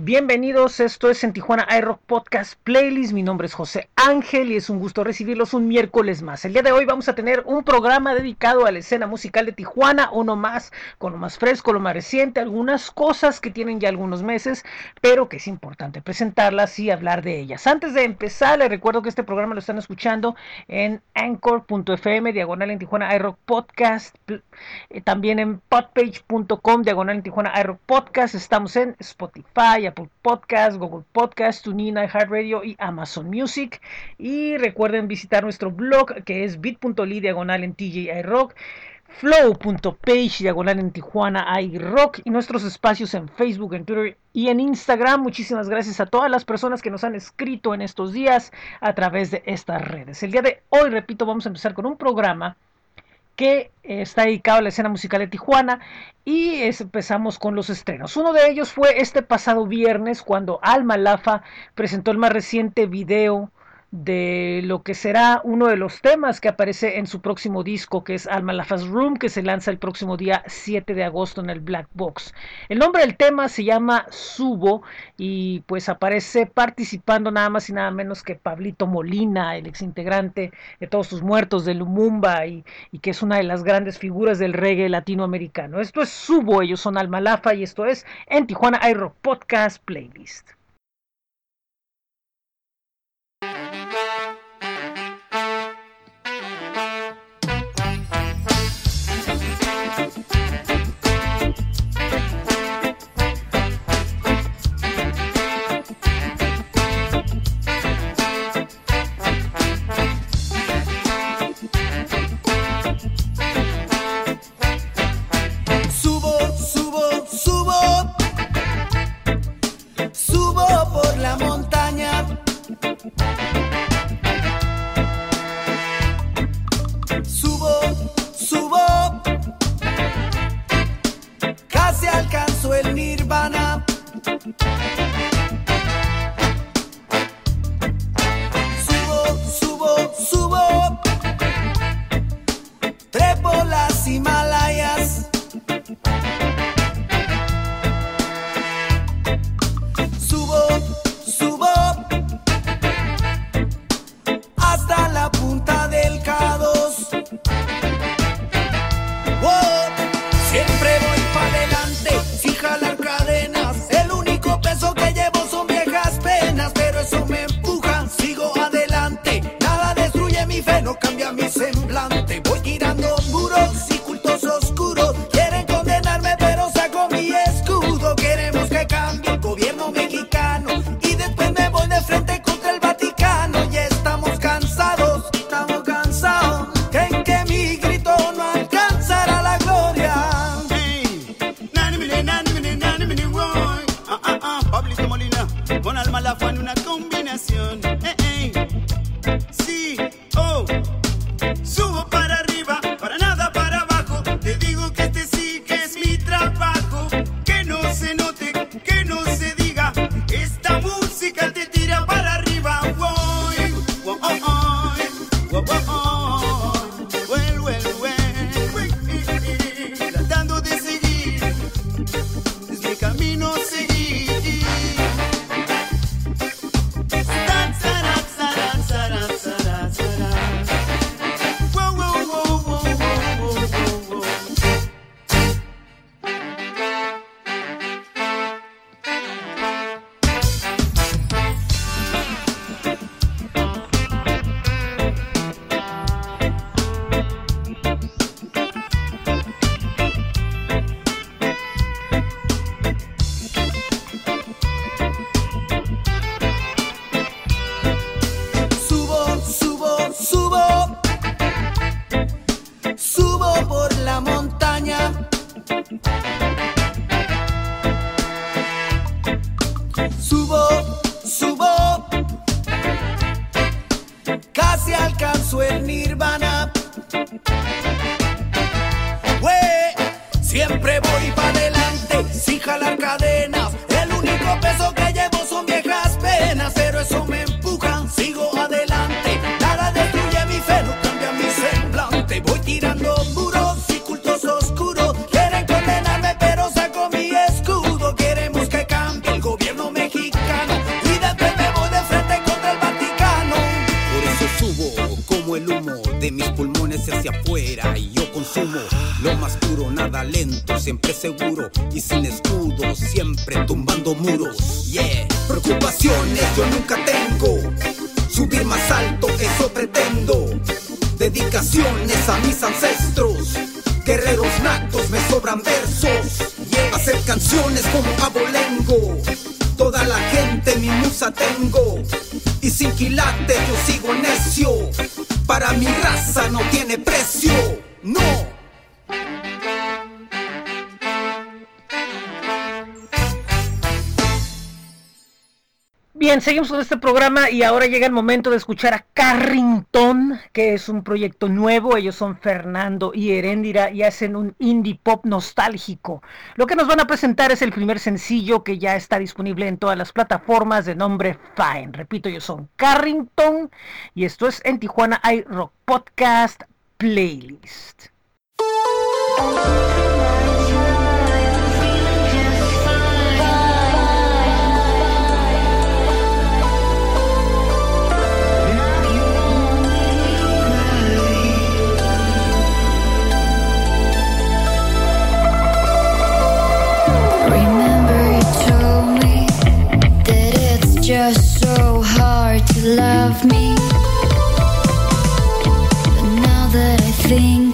Bienvenidos, esto es en Tijuana iRock Podcast Playlist. Mi nombre es José Ángel y es un gusto recibirlos un miércoles más. El día de hoy vamos a tener un programa dedicado a la escena musical de Tijuana, uno más, con lo más fresco, lo más reciente, algunas cosas que tienen ya algunos meses, pero que es importante presentarlas y hablar de ellas. Antes de empezar, les recuerdo que este programa lo están escuchando en anchor.fm, diagonal en Tijuana iRock Podcast, eh, también en podpage.com, diagonal en Tijuana iRock Podcast. Estamos en Spotify, Apple Podcast, Google Podcast, TuneIn, iHeartRadio y Amazon Music. Y recuerden visitar nuestro blog que es bit.ly diagonal en TJI Rock flow.page diagonal en Tijuana y nuestros espacios en Facebook, en Twitter y en Instagram. Muchísimas gracias a todas las personas que nos han escrito en estos días a través de estas redes. El día de hoy, repito, vamos a empezar con un programa que está dedicado a la escena musical de Tijuana y empezamos con los estrenos. Uno de ellos fue este pasado viernes cuando Alma Lafa presentó el más reciente video de lo que será uno de los temas que aparece en su próximo disco, que es Alma Lafa's Room, que se lanza el próximo día 7 de agosto en el Black Box. El nombre del tema se llama Subo y pues aparece participando nada más y nada menos que Pablito Molina, el exintegrante de Todos sus Muertos de Lumumba y, y que es una de las grandes figuras del reggae latinoamericano. Esto es Subo, ellos son Alma Lafa y esto es en Tijuana iRock Podcast Playlist. Y sin escudos, siempre tumbando muros. Yeah, preocupaciones yo nunca tengo, subir más alto, eso pretendo. Dedicaciones a mis ancestros, guerreros natos, me sobran versos. Hacer canciones como abolengo, toda la gente mi musa tengo. Y sin quilate yo sigo necio, para mi raza no tiene precio, no. Bien, seguimos con este programa y ahora llega el momento de escuchar a Carrington, que es un proyecto nuevo. Ellos son Fernando y Heréndira y hacen un indie pop nostálgico. Lo que nos van a presentar es el primer sencillo que ya está disponible en todas las plataformas de nombre Fine. Repito, ellos son Carrington y esto es en Tijuana iRock Podcast Playlist. Love me. But now that I think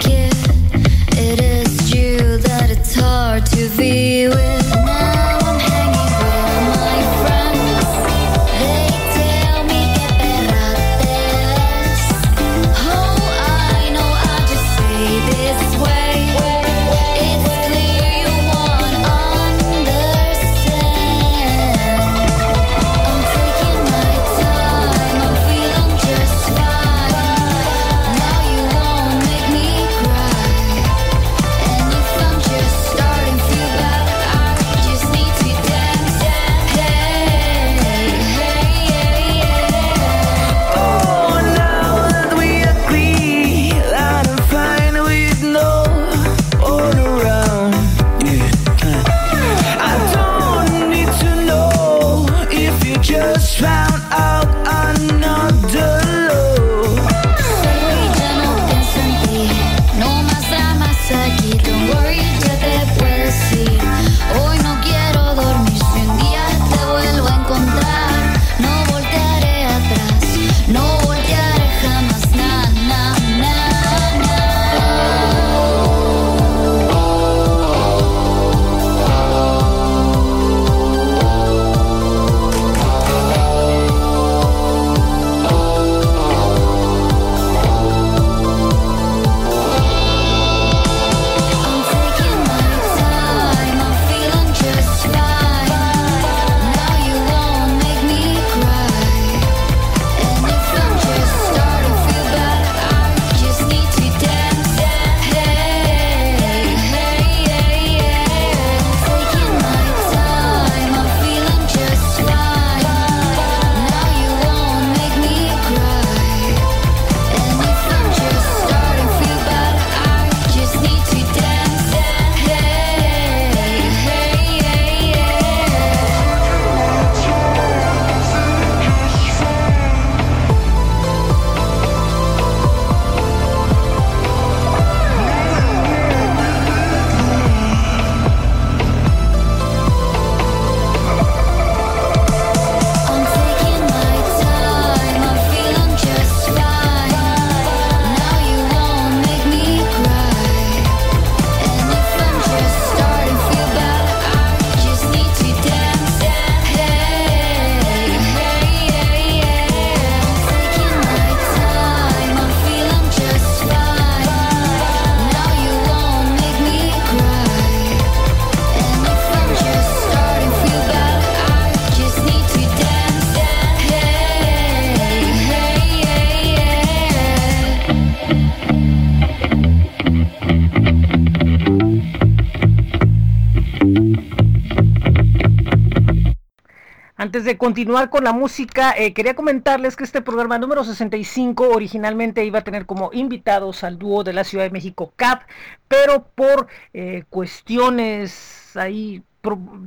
continuar con la música, eh, quería comentarles que este programa número 65 originalmente iba a tener como invitados al dúo de la Ciudad de México CAP, pero por eh, cuestiones ahí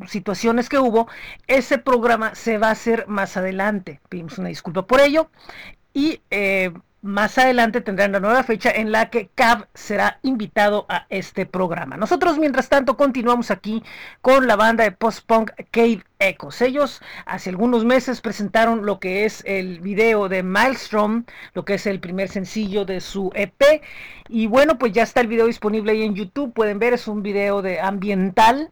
situaciones que hubo, ese programa se va a hacer más adelante. Pedimos una disculpa por ello. Y eh, más adelante tendrán la nueva fecha en la que Cab será invitado a este programa. Nosotros, mientras tanto, continuamos aquí con la banda de post-punk Cave Echoes. Ellos hace algunos meses presentaron lo que es el video de Maelstrom, lo que es el primer sencillo de su EP. Y bueno, pues ya está el video disponible ahí en YouTube. Pueden ver, es un video de ambiental,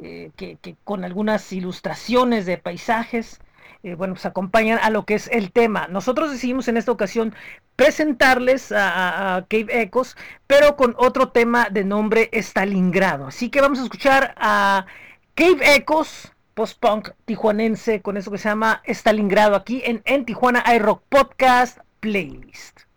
eh, que con algunas ilustraciones de paisajes. Eh, bueno, pues acompañan a lo que es el tema. Nosotros decidimos en esta ocasión presentarles a, Cave Echoes, pero con otro tema de nombre Stalingrado. Así que vamos a escuchar a Cave Echoes, post-punk tijuanense, con eso que se llama Stalingrado, aquí en, en Tijuana iRock Podcast Playlist.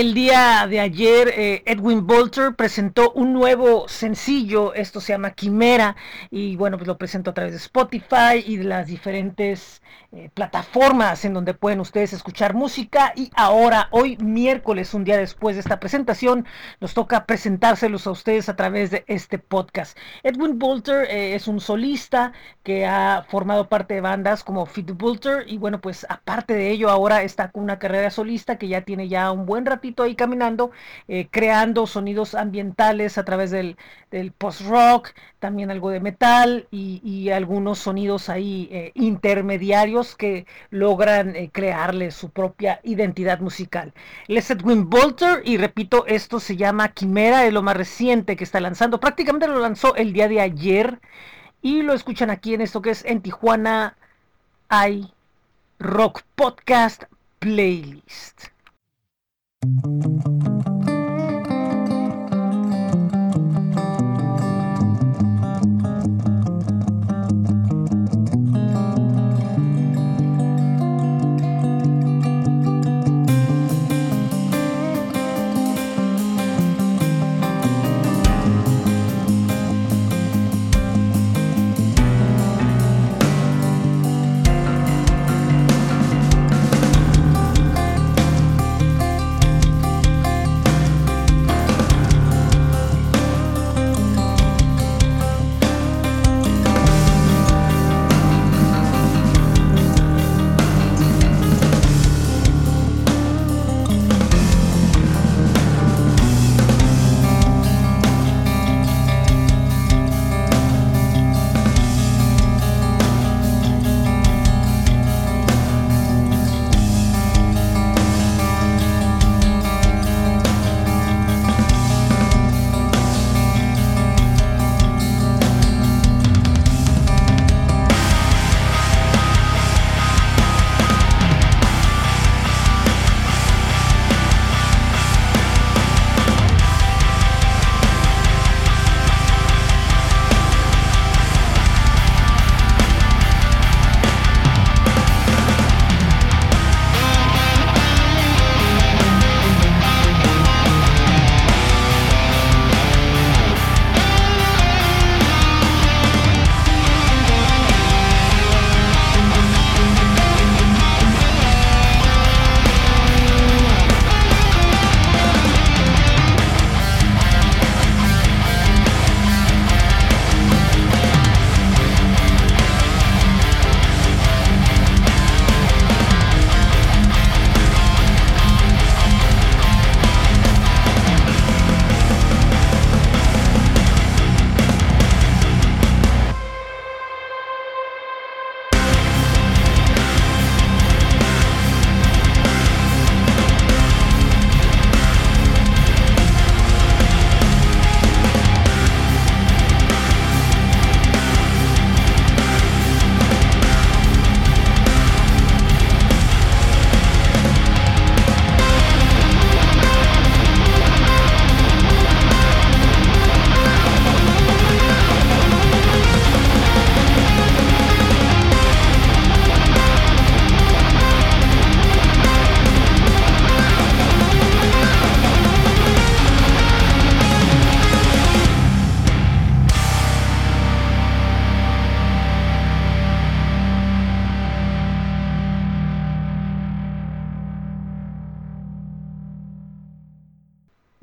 El día de ayer eh, Edwin Bolter presentó un nuevo sencillo, esto se llama Quimera, y bueno, pues lo presentó a través de Spotify y de las diferentes eh, plataformas en donde pueden ustedes escuchar música y ahora, hoy miércoles, un día después de esta presentación, nos toca presentárselos a ustedes a través de este podcast. Edwin Bolter eh, es un solista que ha formado parte de bandas como Fit Bolter y bueno, pues aparte de ello ahora está con una carrera solista que ya tiene ya un buen ratito ahí caminando, eh, creando sonidos ambientales a través del, del post-rock, también algo de metal y, algunos sonidos ahí intermediarios que logran eh, crearle su propia identidad musical. Él es Edwin Bolter y repito, esto se llama Quimera, es lo más reciente que está lanzando. Prácticamente lo lanzó el día de ayer y lo escuchan aquí en esto que es en Tijuana hay Rock Podcast Playlist. Thank you.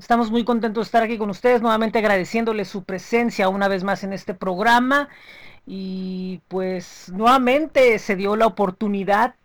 Estamos muy contentos de estar aquí con ustedes, nuevamente agradeciéndoles su presencia una vez más en este programa. Y pues nuevamente se dio la oportunidad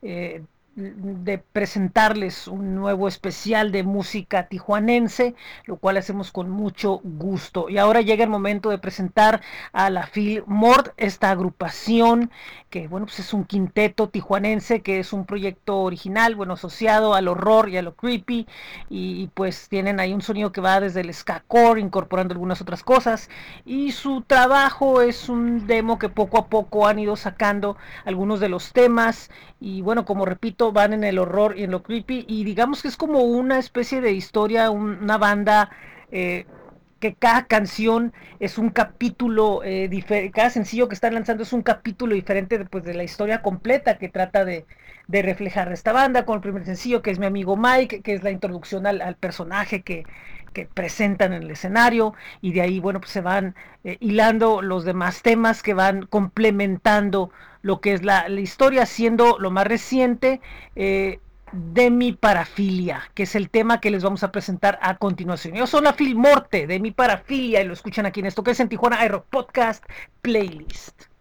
eh, de presentarles un nuevo especial de música tijuanense, lo cual hacemos con mucho gusto. Y ahora llega el momento de presentar a la Phil Mort, esta agrupación que bueno, pues es un quinteto tijuanense que es un proyecto original, bueno, asociado al horror y a lo creepy y, pues tienen ahí un sonido que va desde el ska core incorporando algunas otras cosas y su trabajo es un demo que poco a poco han ido sacando algunos de los temas y bueno, como repito, van en el horror y en lo creepy y digamos que es como una especie de historia, una banda eh, que cada canción es un capítulo eh, diferente, cada sencillo que están lanzando es un capítulo diferente de, pues, de la historia completa que trata de, reflejar esta banda, con el primer sencillo que es mi amigo Mike, que es la introducción al, personaje que, presentan en el escenario, y de ahí, bueno, pues se van eh, hilando los demás temas que van complementando lo que es la, historia, siendo lo más reciente. Eh, de mi parafilia, que es el tema que les vamos a presentar a continuación. Yo soy la Morte de mi parafilia y lo escuchan aquí en esto que es en Tijuana Aero Podcast Playlist.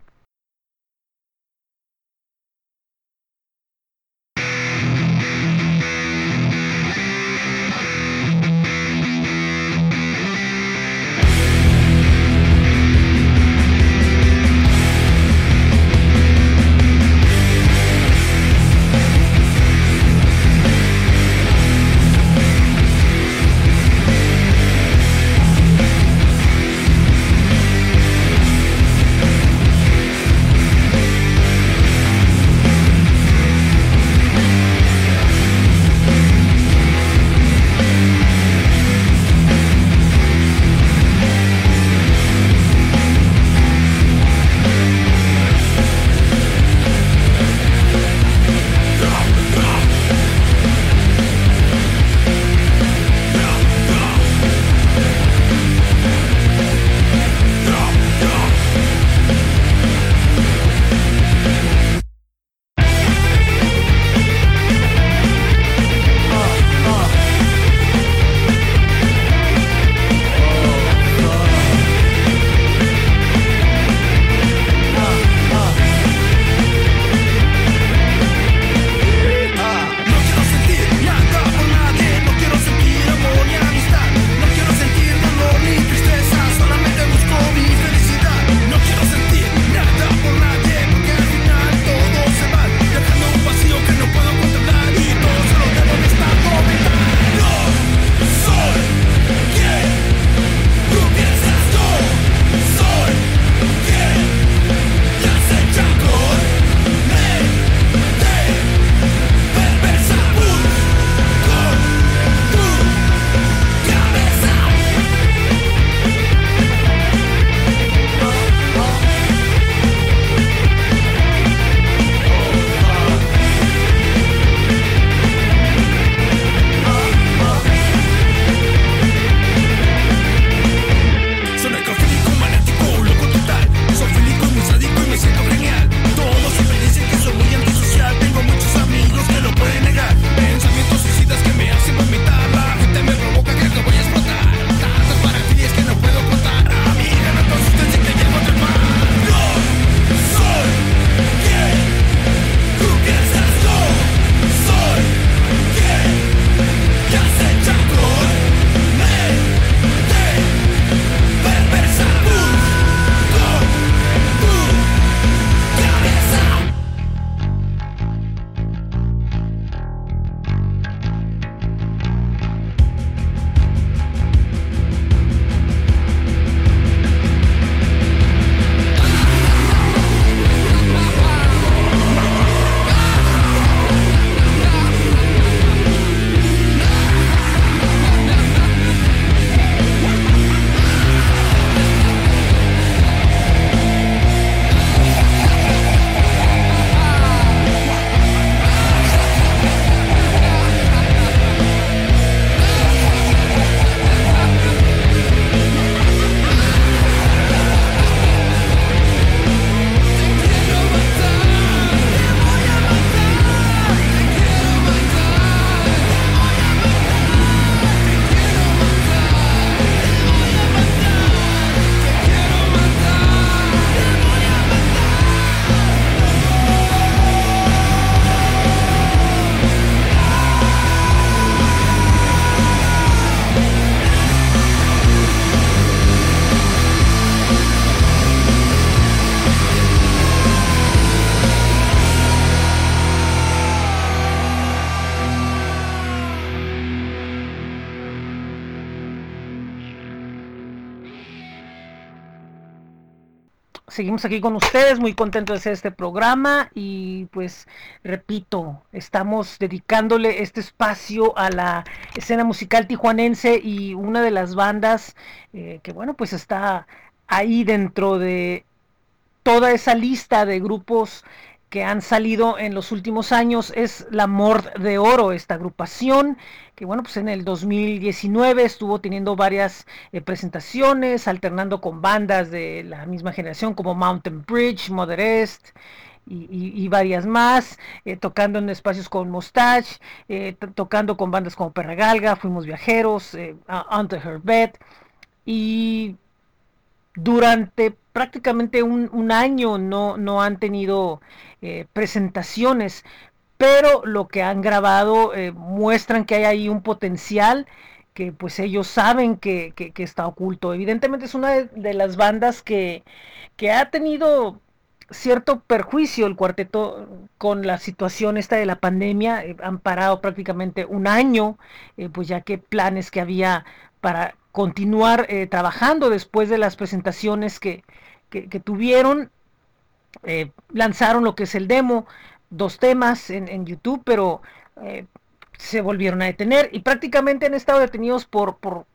Seguimos aquí con ustedes, muy contentos de hacer este programa y pues repito, estamos dedicándole este espacio a la escena musical tijuanense y una de las bandas eh, que bueno pues está ahí dentro de toda esa lista de grupos que han salido en los últimos años es la Mord de Oro, esta agrupación que bueno, pues en el 2019 estuvo teniendo varias eh, presentaciones, alternando con bandas de la misma generación como Mountain Bridge, Mother y, varias más, eh, tocando en espacios con Mustache, eh, tocando con bandas como Perra Galga, Fuimos Viajeros, Under Her Bed, y durante prácticamente un, año no, no, han tenido eh, presentaciones, pero lo que han grabado eh, muestran que hay ahí un potencial que pues ellos saben que, está oculto. Evidentemente es una de, las bandas que, que, ha tenido cierto perjuicio el cuarteto con la situación esta de la pandemia. Eh, han parado prácticamente un año, pues ya que planes que había para continuar trabajando después de las presentaciones que, que, tuvieron, eh, lanzaron lo que es el demo, dos temas en, YouTube, pero eh, se volvieron a detener y prácticamente han estado detenidos por, por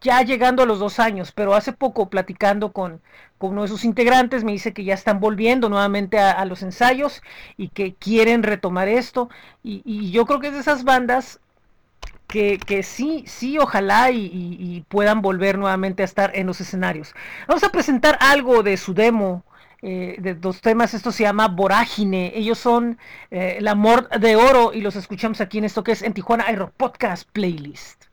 ya llegando a los dos años, pero hace poco platicando con, con uno de sus integrantes me dice que ya están volviendo nuevamente a, los ensayos y que quieren retomar esto. Y, y, yo creo que es de esas bandas que, sí, sí, ojalá y, puedan volver nuevamente a estar en los escenarios. Vamos a presentar algo de su demo. Eh, de dos temas, esto se llama Vorágine, ellos son eh, el amor de oro y los escuchamos aquí en esto que es en Tijuana Aero Podcast Playlist.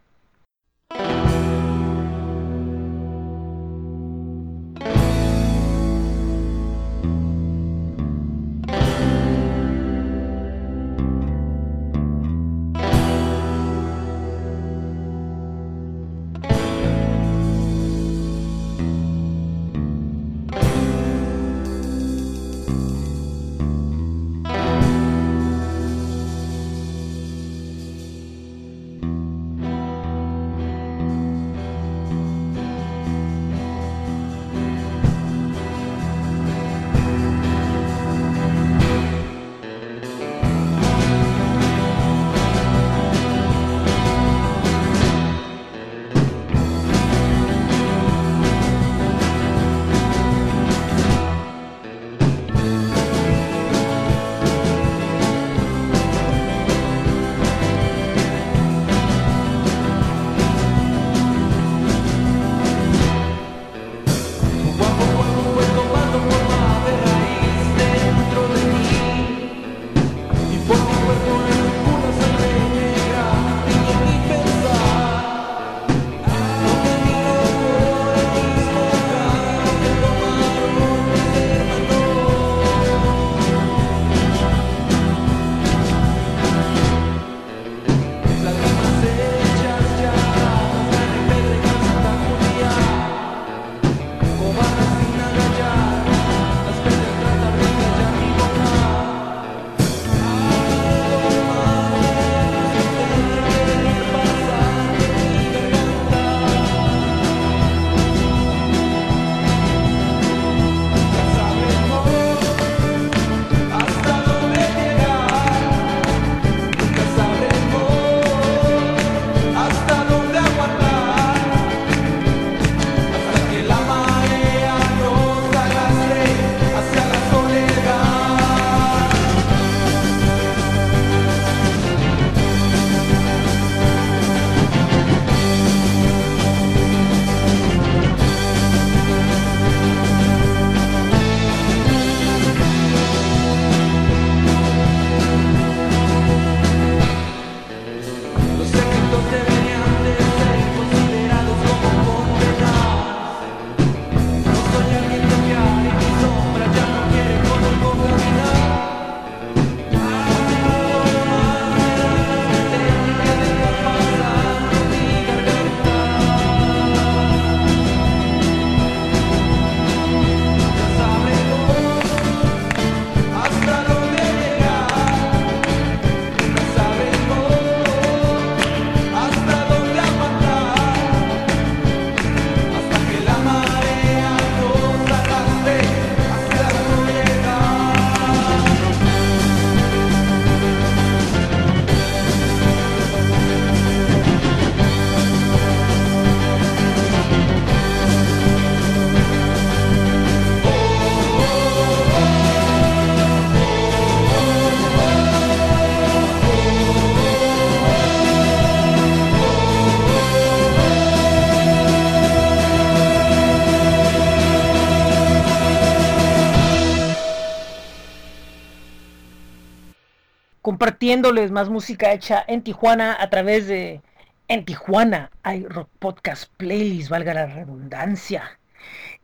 Más música hecha en Tijuana a través de En Tijuana hay Rock Podcast Playlist, valga la redundancia.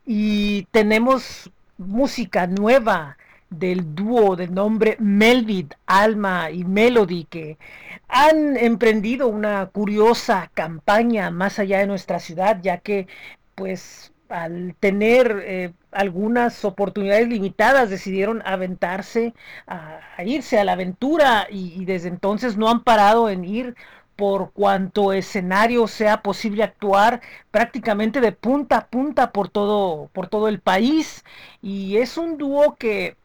Y tenemos música nueva del dúo de nombre Melvid, Alma y Melody que han emprendido una curiosa campaña más allá de nuestra ciudad, ya que pues al tener eh, algunas oportunidades limitadas decidieron aventarse a, irse a la aventura y, desde entonces no han parado en ir por cuanto escenario sea posible actuar prácticamente de punta a punta por todo, por todo el país. Y es un dúo que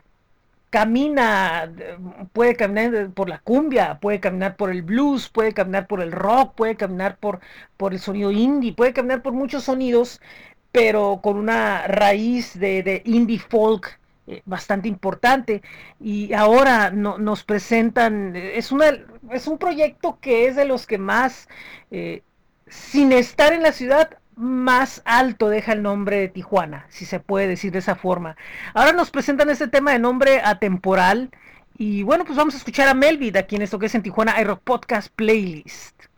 camina, puede caminar por la cumbia, puede caminar por el blues, puede caminar por el rock, puede caminar por, por el sonido indie, puede caminar por muchos sonidos, pero con una raíz de, indie folk eh, bastante importante y ahora nos presentan es una es un proyecto que es de los que más eh, sin estar en la ciudad más alto deja el nombre de Tijuana, si se puede decir de esa forma. Ahora nos presentan este tema de nombre atemporal. Y bueno, pues vamos a escuchar a Melvid aquí en esto que es en Tijuana iRock Podcast Playlist.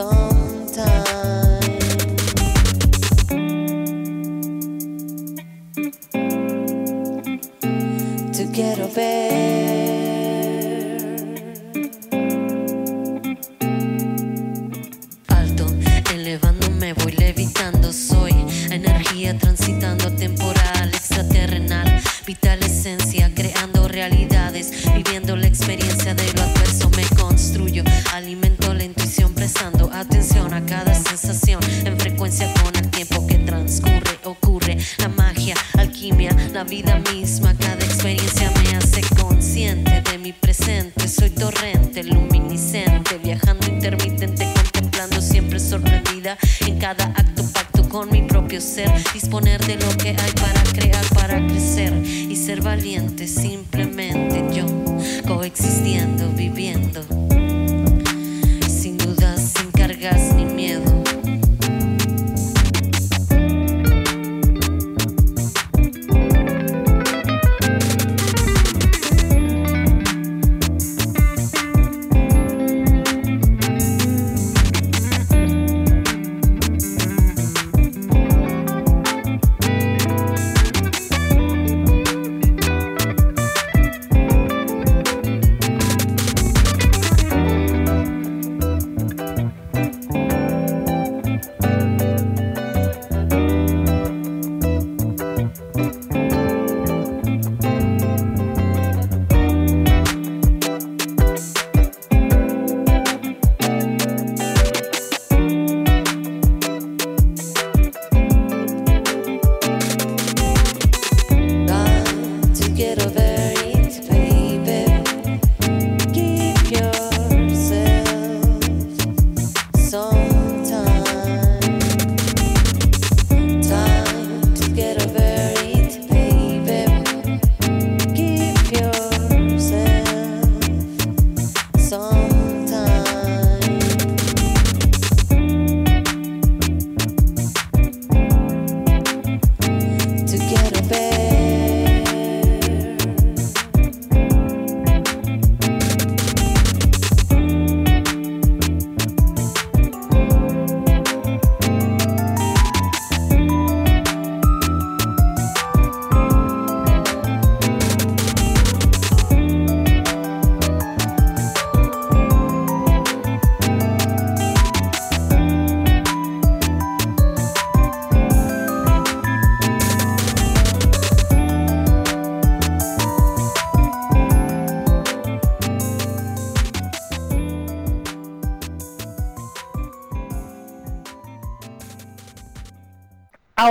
some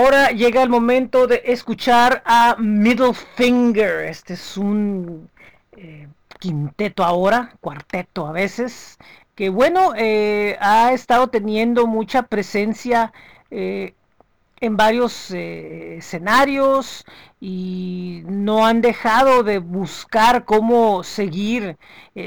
ahora llega el momento de escuchar a Middle Finger. Este es un eh, quinteto ahora, cuarteto a veces, que bueno, eh, ha estado teniendo mucha presencia eh, en varios escenarios y no han dejado de buscar cómo seguir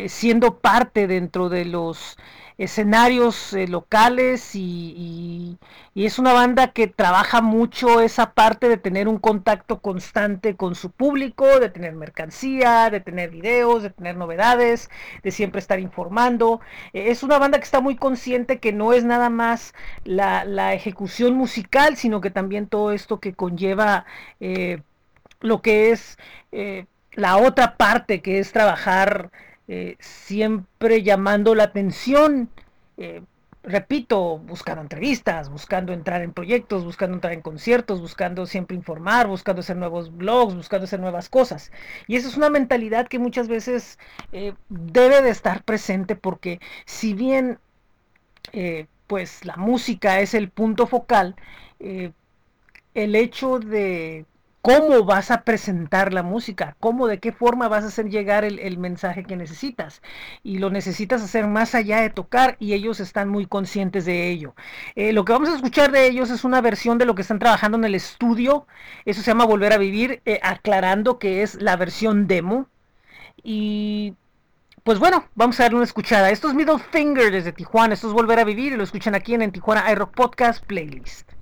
siendo parte dentro de los escenarios eh, locales y, es una banda que trabaja mucho esa parte de tener un contacto constante con su público, de tener mercancía, de tener videos, de tener novedades, de siempre estar informando. Eh, es una banda que está muy consciente que no es nada más la, ejecución musical, sino que también todo esto que conlleva eh, lo que es la otra parte, que es trabajar eh, siempre llamando la atención. Eh, repito, buscando entrevistas, buscando entrar en proyectos, buscando entrar en conciertos, buscando siempre informar, buscando hacer nuevos blogs, buscando hacer nuevas cosas. Y esa es una mentalidad que muchas veces eh, debe de estar presente porque si bien pues la música es el punto focal, el hecho de cómo vas a presentar la música, cómo, de qué forma vas a hacer llegar el, mensaje que necesitas. Y lo necesitas hacer más allá de tocar y ellos están muy conscientes de ello. Eh, lo que vamos a escuchar de ellos es una versión de lo que están trabajando en el estudio. Eso se llama Volver a Vivir, eh, aclarando que es la versión demo. Y pues bueno, vamos a darle una escuchada. Esto es Middle Finger desde Tijuana. Esto es Volver a Vivir y lo escuchan aquí en, en Tijuana iRock Podcast Playlist.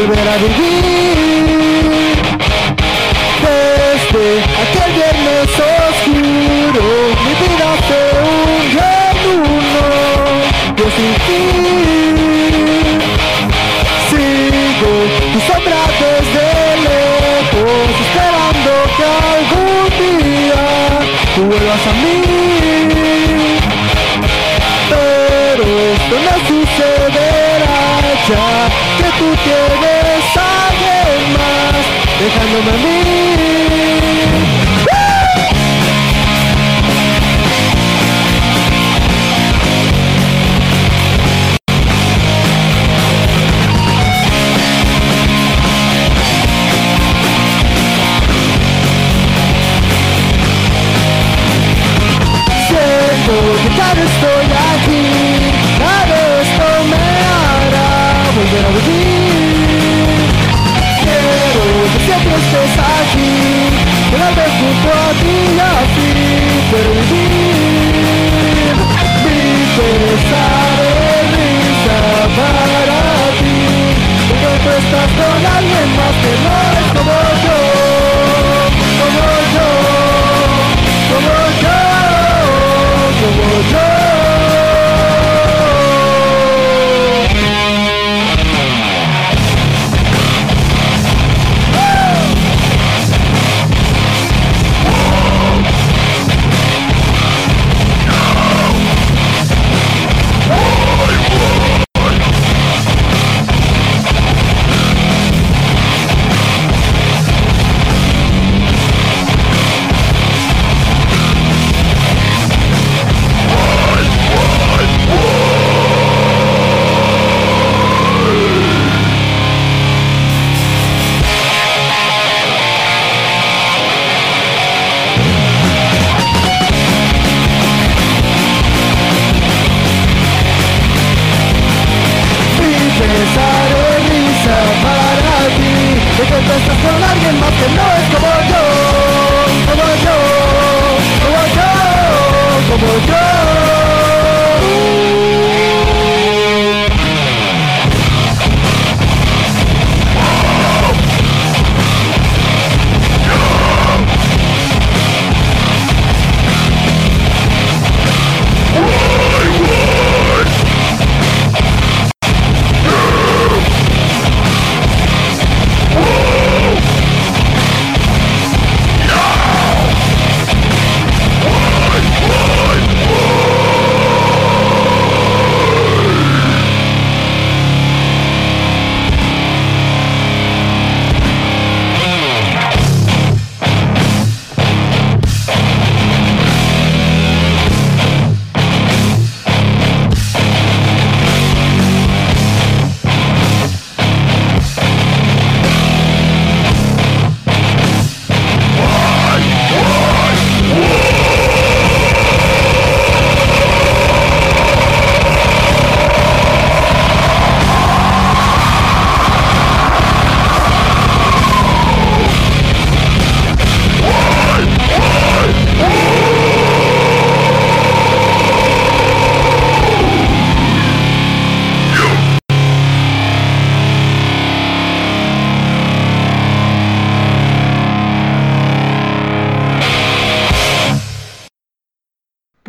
Volver a vivir. Desde aquel viernes oscuro, mi vida fue un gran uno, yo sin ti. Sigo tu sombra desde lejos, esperando que algún día tú vuelvas a mí esto no sucederá dejándome a mí. Siento que ya no estoy aquí Nada esto me hará volver a Pero vivir Mi pensaré risa para ti. Cuando tú estás con alguien más que no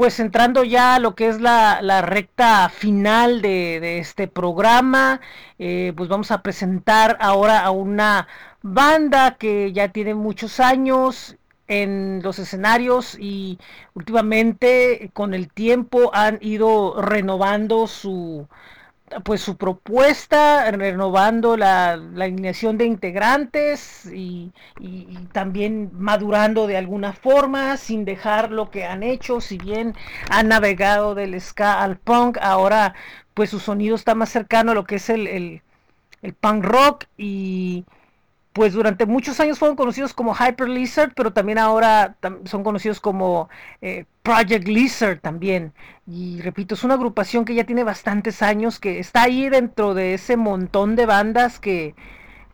pues entrando ya a lo que es la, recta final de, este programa, eh, pues vamos a presentar ahora a una banda que ya tiene muchos años en los escenarios y últimamente con el tiempo han ido renovando su, pues su propuesta, renovando la, alineación de integrantes y, también madurando de alguna forma, sin dejar lo que han hecho, si bien han navegado del ska al punk, ahora pues su sonido está más cercano a lo que es el, el punk rock y pues durante muchos años fueron conocidos como Hyper Lizard, pero también ahora son conocidos como eh, Project Lizard también. Y repito, es una agrupación que ya tiene bastantes años, que está ahí dentro de ese montón de bandas que,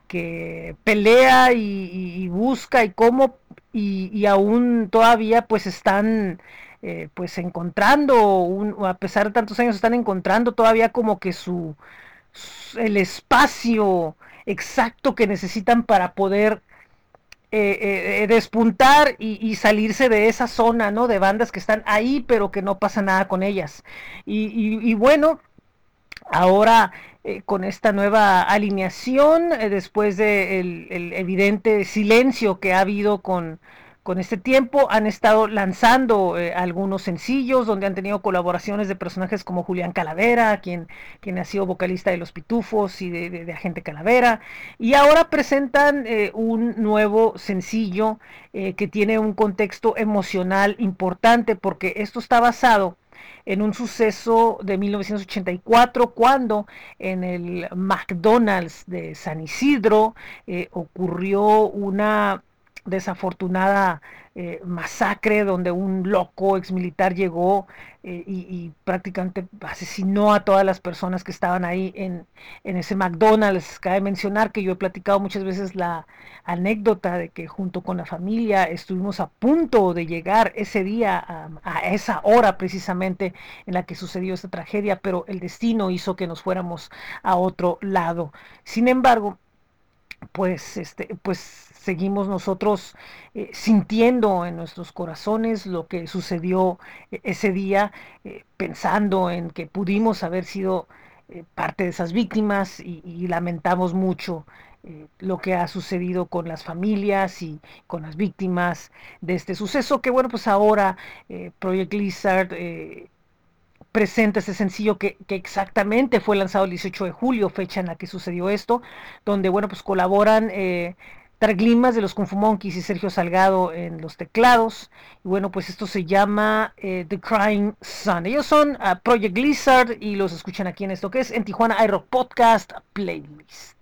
que pelea y, busca y cómo, y, aún todavía pues están... Eh, pues encontrando, a pesar de tantos años, están encontrando todavía como que su el espacio exacto que necesitan para poder eh, eh, eh, despuntar y, salirse de esa zona, ¿no? De bandas que están ahí, pero que no pasa nada con ellas. Y, bueno, ahora con esta nueva alineación, después del el evidente silencio que ha habido con, con este tiempo han estado lanzando eh, algunos sencillos donde han tenido colaboraciones de personajes como Julián Calavera, quien, quien ha sido vocalista de Los Pitufos y de, Agente Calavera. Y ahora presentan eh, un nuevo sencillo eh, que tiene un contexto emocional importante porque esto está basado en un suceso de 1984 cuando en el McDonald's de San Isidro ocurrió una desafortunada eh, masacre donde un loco exmilitar llegó eh, y, prácticamente asesinó a todas las personas que estaban ahí en, ese McDonald's. Cabe mencionar que yo he platicado muchas veces la anécdota de que junto con la familia estuvimos a punto de llegar ese día, a, a esa hora precisamente en la que sucedió esta tragedia, pero el destino hizo que nos fuéramos a otro lado. Sin embargo, pues, este, pues seguimos nosotros eh, sintiendo en nuestros corazones lo que sucedió eh, ese día, eh, pensando en que pudimos haber sido parte de esas víctimas y, lamentamos mucho lo que ha sucedido con las familias y con las víctimas de este suceso, que bueno, pues ahora Project Lizard presenta ese sencillo que, exactamente fue lanzado el 18 de julio, fecha en la que sucedió esto, donde, bueno, pues colaboran Targlimas de los Kung Fu Monkeys y Sergio Salgado en los teclados. Y bueno, pues esto se llama eh, The Crying Sun. Ellos son ah, Project Lizard y los escuchan aquí en esto que es en Tijuana iRock Podcast Playlist.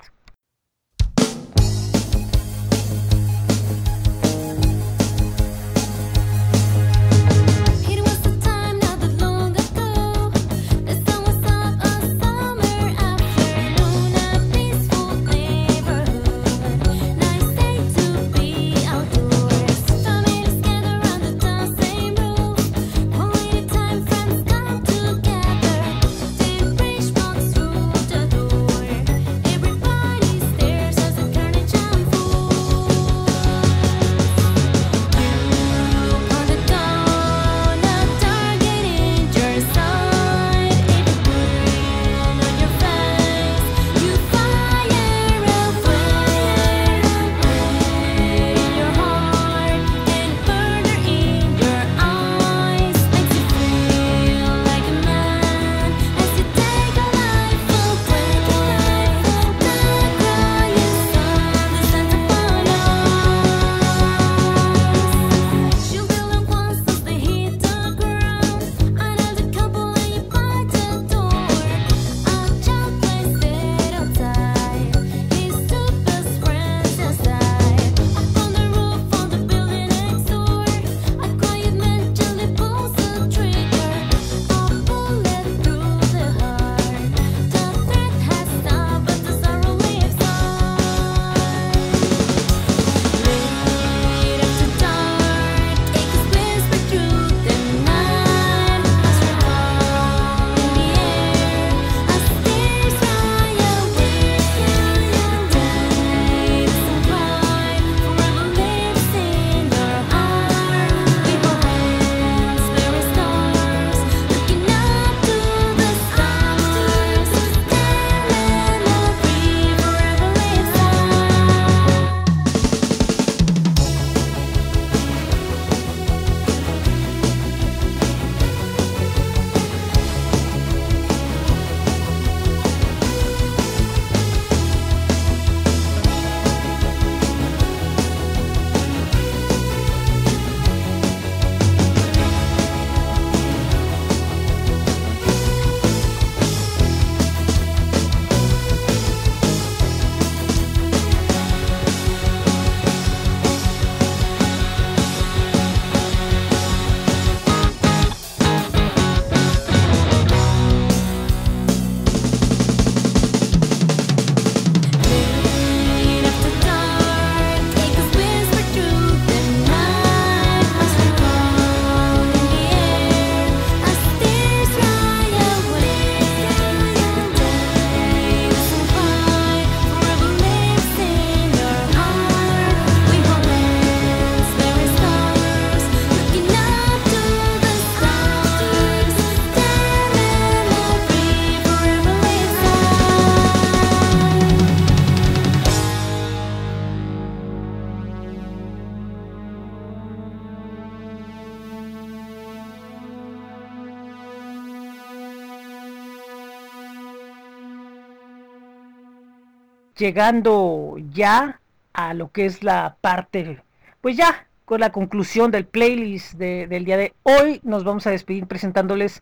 Llegando ya a lo que es la parte, pues ya con la conclusión del playlist del día de hoy, nos vamos a despedir presentándoles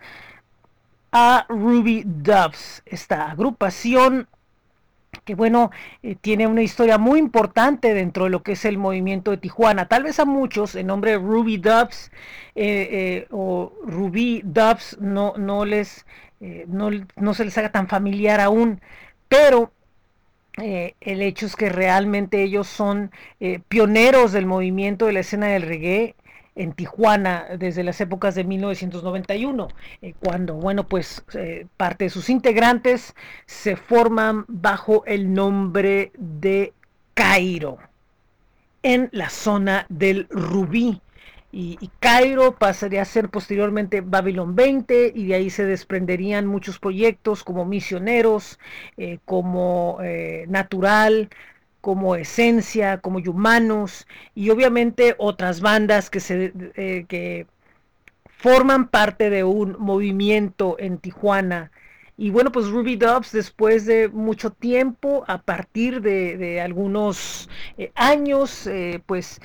a Ruby Dubs, esta agrupación que bueno, eh, tiene una historia muy importante dentro de lo que es el movimiento de Tijuana. Tal vez a muchos el nombre Ruby Dubs eh, eh, o Ruby Dubs no, no les no, no, se les haga tan familiar aún, pero el hecho es que realmente ellos son pioneros del movimiento de la escena del reggae en Tijuana desde las épocas de 1991, eh, cuando, bueno, pues eh, parte de sus integrantes se forman bajo el nombre de Cairo, en la zona del Rubí. Y, Cairo pasaría a ser posteriormente Babylon 20 y de ahí se desprenderían muchos proyectos como Misioneros, eh, como Natural, como Esencia, como Humanos y obviamente otras bandas que, se, eh, que forman parte de un movimiento en Tijuana. Y bueno, pues Ruby Dubs después de mucho tiempo, a partir de, algunos eh, años, eh, pues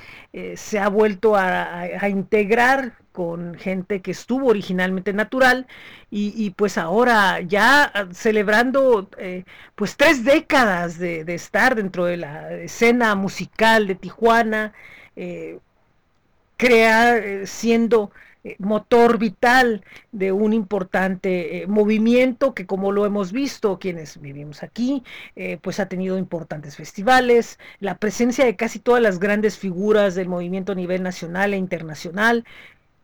se ha vuelto a integrar con gente que estuvo originalmente natural y, pues ahora ya celebrando eh, pues tres décadas de, estar dentro de la escena musical de Tijuana, eh, eh siendo eh, motor vital de un importante movimiento que como lo hemos visto quienes vivimos aquí, pues ha tenido importantes festivales, la presencia de casi todas las grandes figuras del movimiento a nivel nacional e internacional,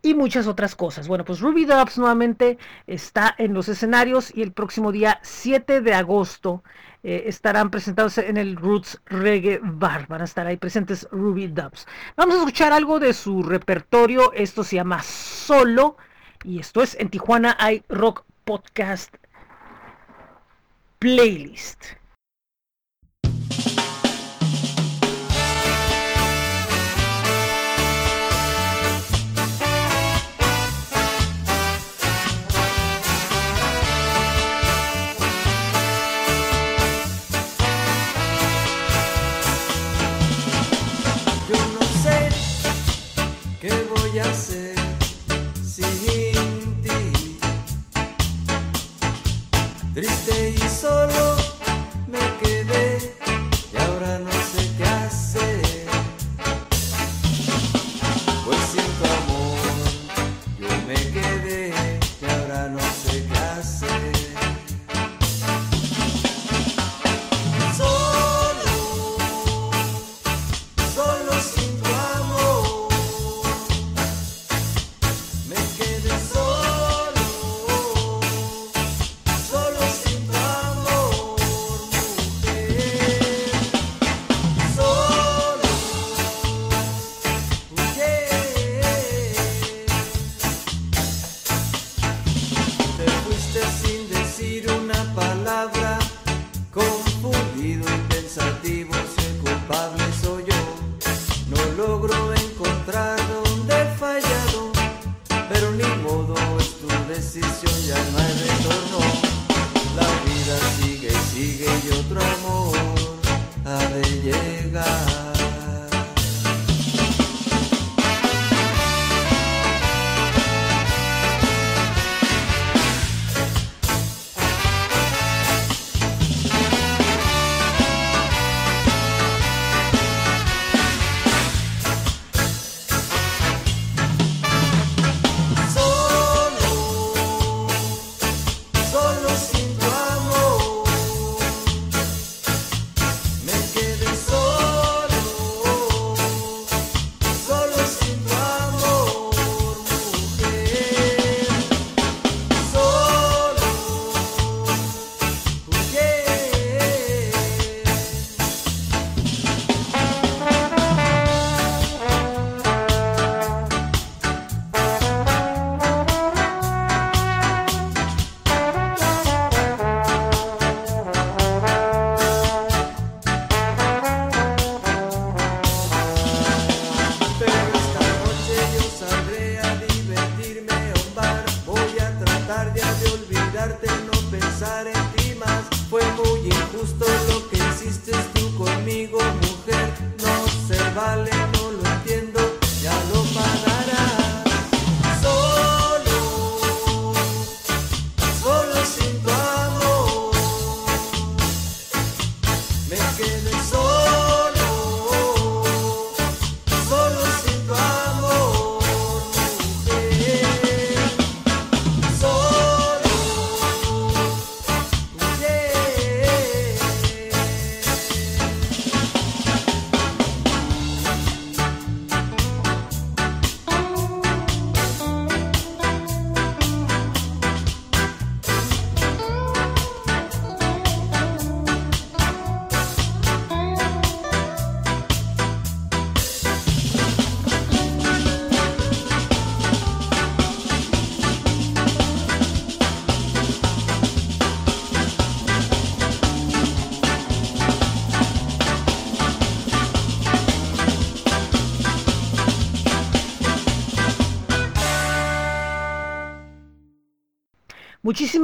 y muchas otras cosas. Bueno, pues Ruby Dubs nuevamente está en los escenarios y el próximo día 7 de agosto eh, estarán presentados en el Roots Reggae Bar. Van a estar ahí presentes Ruby Dubs. Vamos a escuchar algo de su repertorio. Esto se llama Solo y esto es en Tijuana hay Rock Podcast Playlist. Triste y que de sol.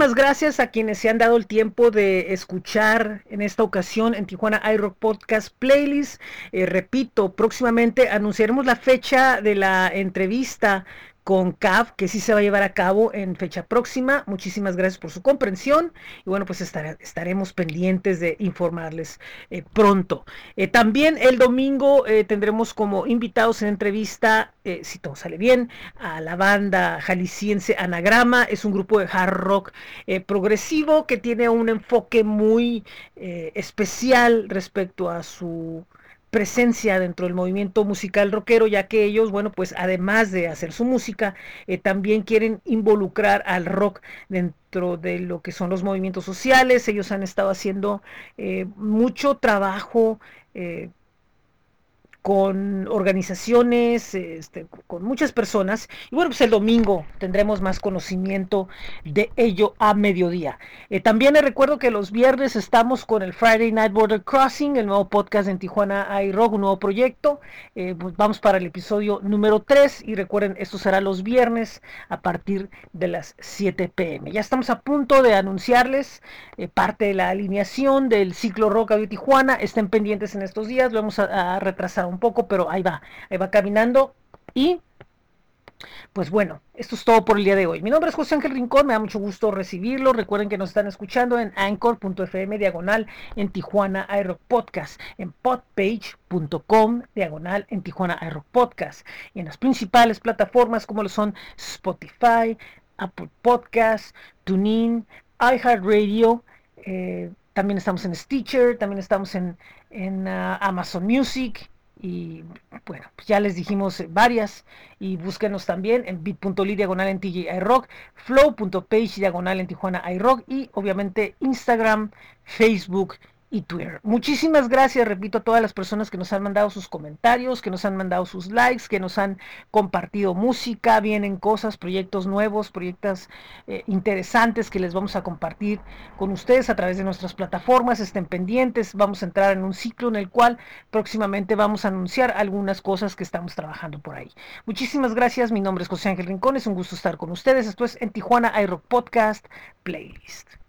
Gracias a quienes se han dado el tiempo de escuchar en esta ocasión en Tijuana iRock Podcast Playlist. Eh, repito, próximamente anunciaremos la fecha de la entrevista con CAF, que sí se va a llevar a cabo en fecha próxima. Muchísimas gracias por su comprensión y bueno, pues estaremos pendientes de informarles eh, pronto. Eh, también el domingo eh, tendremos como invitados en entrevista, si todo sale bien, a la banda jalisciense Anagrama. Es un grupo de hard rock progresivo que tiene un enfoque muy especial respecto a su presencia dentro del movimiento musical rockero, ya que ellos, bueno, pues además de hacer su música, eh, también quieren involucrar al rock dentro de lo que son los movimientos sociales. Ellos han estado haciendo eh, mucho trabajo eh, con organizaciones, este, con muchas personas. Y bueno, pues el domingo tendremos más conocimiento de ello a mediodía. Eh, también les recuerdo que los viernes estamos con el Friday Night Border Crossing, el nuevo podcast en Tijuana iRock, un nuevo proyecto. Eh, pues vamos para el episodio número 3 y recuerden, esto será los viernes a partir de las 7 pm. Ya estamos a punto de anunciarles eh, parte de la alineación del ciclo Rock de Tijuana. Estén pendientes en estos días, lo vamos a, a retrasar un poco, pero ahí va, ahí va caminando. Y pues bueno, esto es todo por el día de hoy. Mi nombre es José Ángel Rincón, me da mucho gusto recibirlo. Recuerden que nos están escuchando en anchor.fm diagonal en Tijuana iRock Podcast, en podpage.com diagonal en Tijuana iRock Podcast y en las principales plataformas como lo son Spotify, Apple Podcast, TuneIn, iHeartRadio. Eh, también estamos en Stitcher, también estamos en, en uh, Amazon Music y bueno, pues ya les dijimos varias y búsquenos también en bit.ly diagonal en TJ iRock, flow.page diagonal en Tijuana iRock y obviamente Instagram, Facebook y Twitter. Muchísimas gracias, repito, a todas las personas que nos han mandado sus comentarios, que nos han mandado sus likes, que nos han compartido música, vienen cosas, proyectos nuevos, proyectos eh, interesantes que les vamos a compartir con ustedes a través de nuestras plataformas. Estén pendientes, vamos a entrar en un ciclo en el cual próximamente vamos a anunciar algunas cosas que estamos trabajando por ahí. Muchísimas gracias, mi nombre es José Ángel Rincón, es un gusto estar con ustedes. Esto es en Tijuana iRock Podcast Playlist.